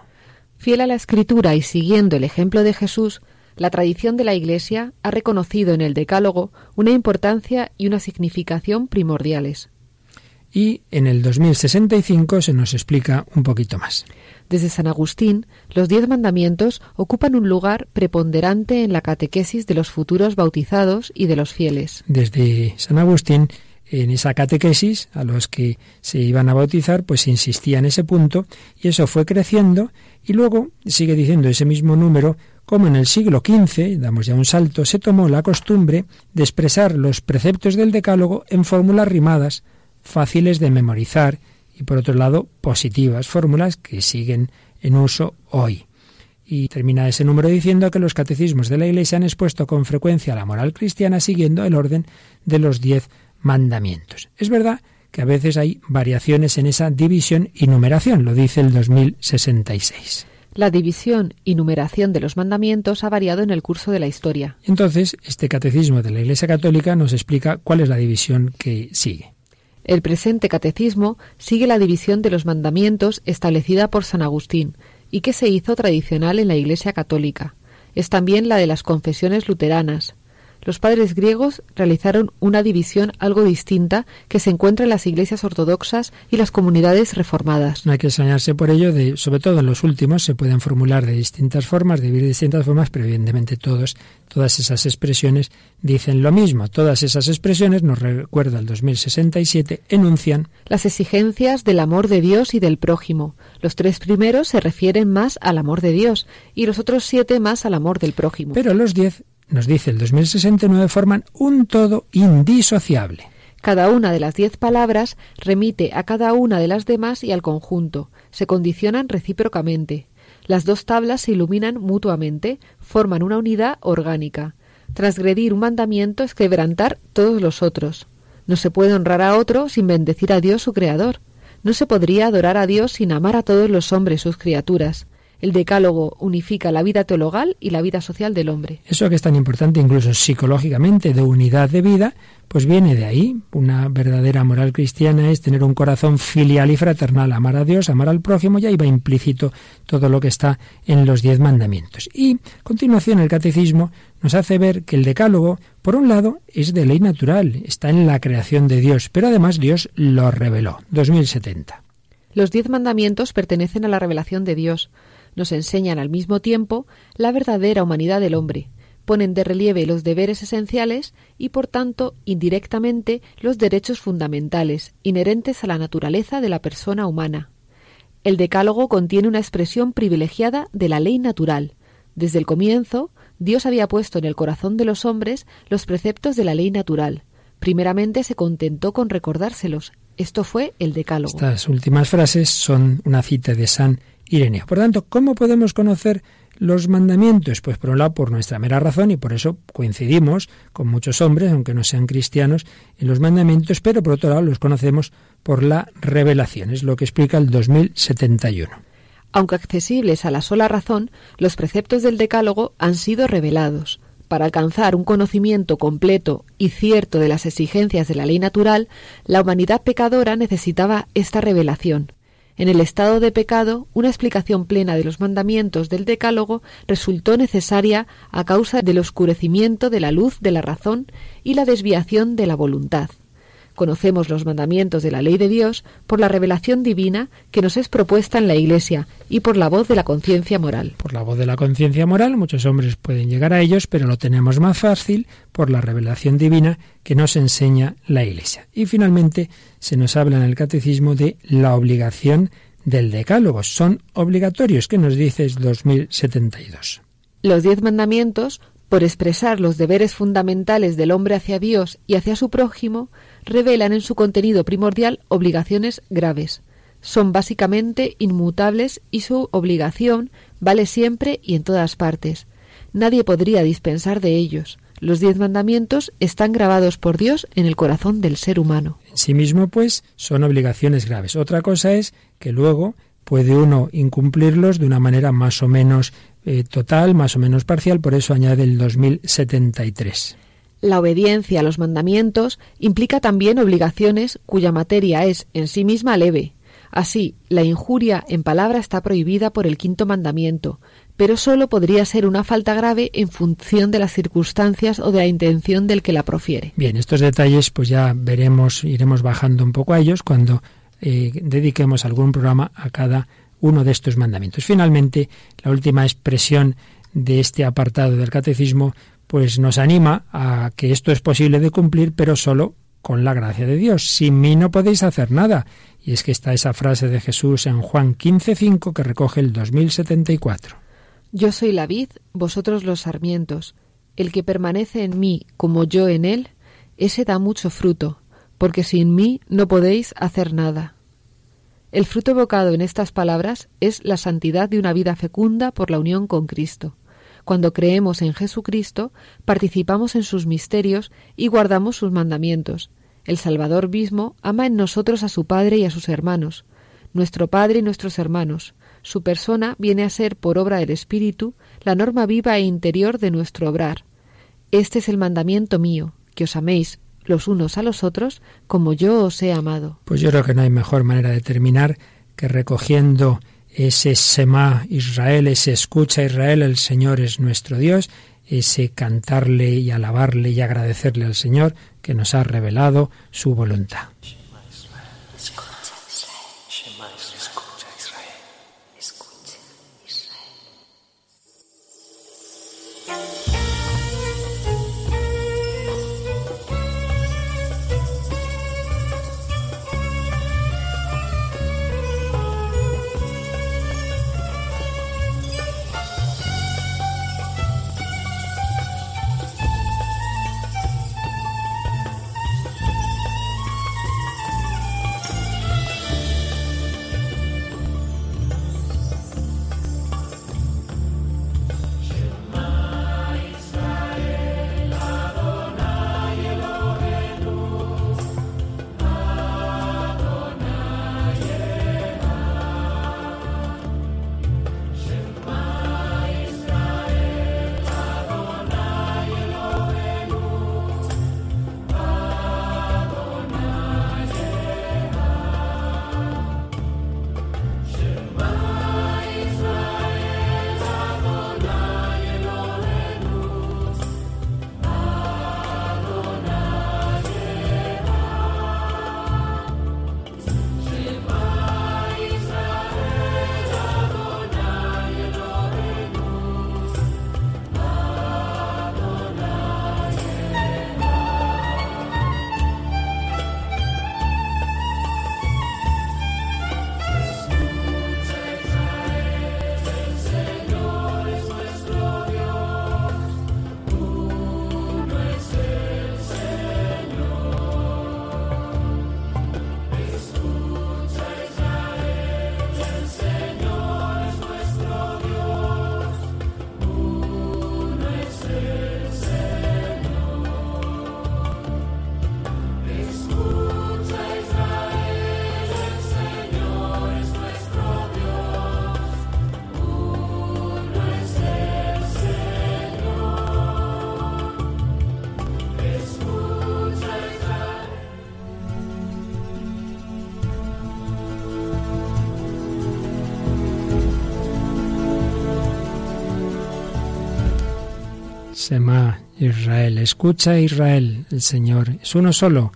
Fiel a la escritura y siguiendo el ejemplo de Jesús, la tradición de la Iglesia ha reconocido en el Decálogo una importancia y una significación primordiales y en el 2065 se nos explica un poquito más. Desde San Agustín, los diez mandamientos ocupan un lugar preponderante en la catequesis de los futuros bautizados y de los fieles. Desde San Agustín, en esa catequesis a los que se iban a bautizar, pues insistía en ese punto y eso fue creciendo y luego sigue diciendo ese mismo número como en el siglo XV, damos ya un salto, se tomó la costumbre de expresar los preceptos del decálogo en fórmulas rimadas, fáciles de memorizar y por otro lado positivas, fórmulas que siguen en uso hoy. Y termina ese número diciendo que los catecismos de la Iglesia han expuesto con frecuencia la moral cristiana siguiendo el orden de los diez mandamientos. Es verdad que a veces hay variaciones en esa división y numeración, lo dice el 2066. La división y numeración de los mandamientos ha variado en el curso de la historia. Entonces, este catecismo de la Iglesia Católica nos explica cuál es la división que sigue. El presente catecismo sigue la división de los mandamientos establecida por San Agustín y que se hizo tradicional en la Iglesia católica. Es también la de las confesiones luteranas, los padres griegos realizaron una división algo distinta que se encuentra en las iglesias ortodoxas y las comunidades reformadas. No hay que extrañarse por ello, de, sobre todo en los últimos, se pueden formular de distintas formas, de de distintas formas, pero evidentemente todos, todas esas expresiones dicen lo mismo. Todas esas expresiones, nos recuerda el 2067, enuncian las exigencias del amor de Dios y del prójimo. Los tres primeros se refieren más al amor de Dios y los otros siete más al amor del prójimo. Pero los diez nos dice el 2069, forman un todo indisociable. Cada una de las diez palabras remite a cada una de las demás y al conjunto. Se condicionan recíprocamente. Las dos tablas se iluminan mutuamente, forman una unidad orgánica. Transgredir un mandamiento es quebrantar todos los otros. No se puede honrar a otro sin bendecir a Dios su Creador. No se podría adorar a Dios sin amar a todos los hombres sus criaturas. El decálogo unifica la vida teologal y la vida social del hombre. Eso que es tan importante incluso psicológicamente de unidad de vida, pues viene de ahí. Una verdadera moral cristiana es tener un corazón filial y fraternal, amar a Dios, amar al prójimo, y ahí va implícito todo lo que está en los diez mandamientos. Y, a continuación, el catecismo nos hace ver que el decálogo, por un lado, es de ley natural, está en la creación de Dios, pero además Dios lo reveló. 2070. Los diez mandamientos pertenecen a la revelación de Dios nos enseñan al mismo tiempo la verdadera humanidad del hombre, ponen de relieve los deberes esenciales y, por tanto, indirectamente, los derechos fundamentales, inherentes a la naturaleza de la persona humana. El Decálogo contiene una expresión privilegiada de la ley natural. Desde el comienzo, Dios había puesto en el corazón de los hombres los preceptos de la ley natural. Primeramente se contentó con recordárselos. Esto fue el Decálogo. Estas últimas frases son una cita de San Ireneo. Por tanto, ¿cómo podemos conocer los mandamientos? Pues por un lado por nuestra mera razón y por eso coincidimos con muchos hombres, aunque no sean cristianos, en los mandamientos, pero por otro lado los conocemos por la revelación, es lo que explica el 2071. Aunque accesibles a la sola razón, los preceptos del Decálogo han sido revelados. para alcanzar un conocimiento completo y cierto de las exigencias de la ley natural, la humanidad pecadora necesitaba esta revelación. En el estado de pecado, una explicación plena de los mandamientos del Decálogo resultó necesaria a causa del oscurecimiento de la luz de la razón y la desviación de la voluntad. Conocemos los mandamientos de la ley de Dios por la revelación divina que nos es propuesta en la Iglesia y por la voz de la conciencia moral. Por la voz de la conciencia moral muchos hombres pueden llegar a ellos, pero lo tenemos más fácil por la revelación divina que nos enseña la Iglesia. Y finalmente se nos habla en el Catecismo de la obligación del Decálogo. Son obligatorios, que nos dice 2072. Los diez mandamientos, por expresar los deberes fundamentales del hombre hacia Dios y hacia su prójimo, revelan en su contenido primordial obligaciones graves. Son básicamente inmutables y su obligación vale siempre y en todas partes. Nadie podría dispensar de ellos. Los diez mandamientos están grabados por Dios en el corazón del ser humano. En sí mismo, pues, son obligaciones graves. Otra cosa es que luego puede uno incumplirlos de una manera más o menos eh, total, más o menos parcial, por eso añade el 2073. La obediencia a los mandamientos implica también obligaciones cuya materia es en sí misma leve. Así, la injuria en palabra está prohibida por el quinto mandamiento, pero sólo podría ser una falta grave en función de las circunstancias o de la intención del que la profiere. Bien, estos detalles pues ya veremos, iremos bajando un poco a ellos cuando eh, dediquemos algún programa a cada uno de estos mandamientos. Finalmente, la última expresión de este apartado del catecismo pues nos anima a que esto es posible de cumplir, pero solo con la gracia de Dios. Sin mí no podéis hacer nada. Y es que está esa frase de Jesús en Juan 15:5 que recoge el 2074. Yo soy la vid, vosotros los sarmientos. El que permanece en mí como yo en él, ese da mucho fruto, porque sin mí no podéis hacer nada. El fruto evocado en estas palabras es la santidad de una vida fecunda por la unión con Cristo. Cuando creemos en Jesucristo, participamos en sus misterios y guardamos sus mandamientos. El Salvador mismo ama en nosotros a su Padre y a sus hermanos, nuestro Padre y nuestros hermanos. Su persona viene a ser, por obra del Espíritu, la norma viva e interior de nuestro obrar. Este es el mandamiento mío, que os améis los unos a los otros como yo os he amado. Pues yo creo que no hay mejor manera de terminar que recogiendo ese Sema Israel, ese escucha Israel, el Señor es nuestro Dios, ese cantarle y alabarle y agradecerle al Señor que nos ha revelado su voluntad. Sema Israel, escucha Israel, el Señor es uno solo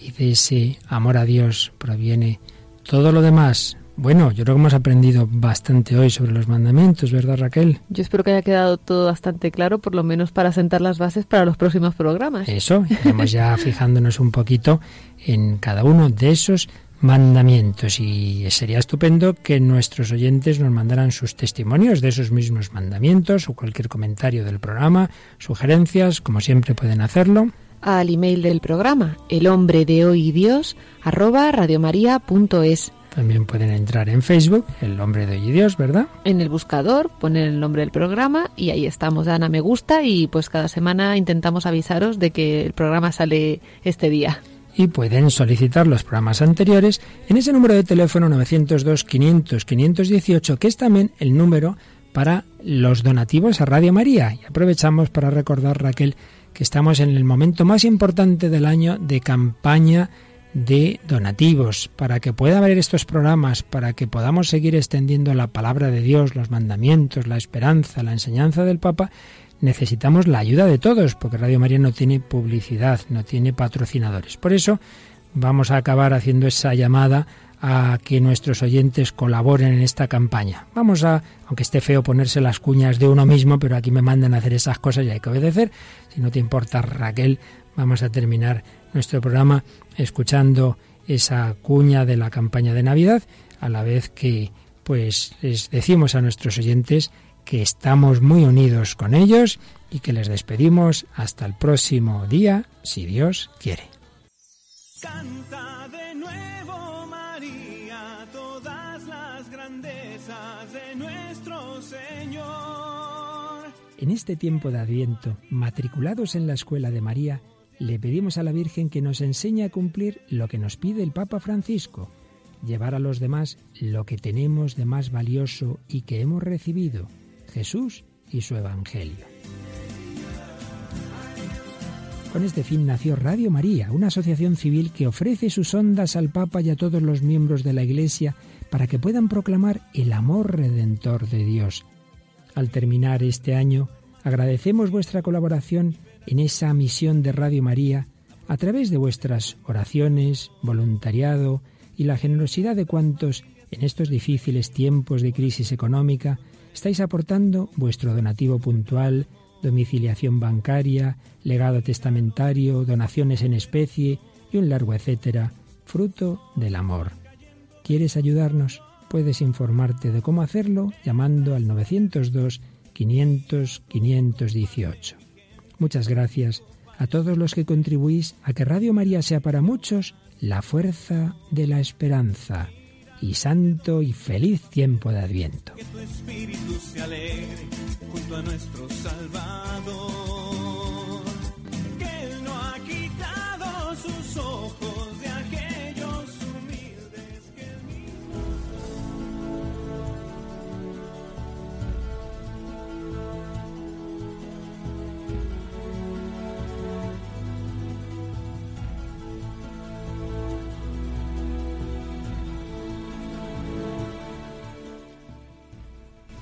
y de ese amor a Dios proviene todo lo demás. Bueno, yo creo que hemos aprendido bastante hoy sobre los mandamientos, ¿verdad Raquel? Yo espero que haya quedado todo bastante claro, por lo menos para sentar las bases para los próximos programas. Eso, estamos ya fijándonos un poquito en cada uno de esos mandamientos y sería estupendo que nuestros oyentes nos mandaran sus testimonios de esos mismos mandamientos o cualquier comentario del programa, sugerencias, como siempre pueden hacerlo. Al email del programa, el hombre de hoy Dios, arroba radiomaria.es. También pueden entrar en Facebook, el hombre de hoy Dios, ¿verdad? En el buscador, poner el nombre del programa y ahí estamos, Ana me gusta y pues cada semana intentamos avisaros de que el programa sale este día y pueden solicitar los programas anteriores en ese número de teléfono 902-500-518, que es también el número para los donativos a Radio María. Y aprovechamos para recordar, Raquel, que estamos en el momento más importante del año de campaña de donativos, para que pueda haber estos programas, para que podamos seguir extendiendo la palabra de Dios, los mandamientos, la esperanza, la enseñanza del Papa, necesitamos la ayuda de todos, porque Radio María no tiene publicidad, no tiene patrocinadores. Por eso vamos a acabar haciendo esa llamada a que nuestros oyentes colaboren en esta campaña. Vamos a, aunque esté feo ponerse las cuñas de uno mismo, pero aquí me mandan a hacer esas cosas y hay que obedecer. Si no te importa, Raquel, vamos a terminar nuestro programa escuchando esa cuña de la campaña de Navidad, a la vez que pues les decimos a nuestros oyentes que estamos muy unidos con ellos y que les despedimos hasta el próximo día, si Dios quiere. Canta de nuevo María todas las grandezas de nuestro Señor. En este tiempo de Adviento, matriculados en la escuela de María, le pedimos a la Virgen que nos enseñe a cumplir lo que nos pide el Papa Francisco, llevar a los demás lo que tenemos de más valioso y que hemos recibido, Jesús y su Evangelio. Con este fin nació Radio María, una asociación civil que ofrece sus ondas al Papa y a todos los miembros de la Iglesia para que puedan proclamar el amor redentor de Dios. Al terminar este año, agradecemos vuestra colaboración en esa misión de Radio María a través de vuestras oraciones, voluntariado y la generosidad de cuantos en estos difíciles tiempos de crisis económica estáis aportando vuestro donativo puntual, domiciliación bancaria, legado testamentario, donaciones en especie y un largo etcétera, fruto del amor. ¿Quieres ayudarnos? Puedes informarte de cómo hacerlo llamando al 902 500 518. Muchas gracias a todos los que contribuís a que Radio María sea para muchos la fuerza de la esperanza y santo y feliz tiempo de Adviento. Que tu espíritu se alegre junto a nuestro Salvador. Que Él no ha quitado sus ojos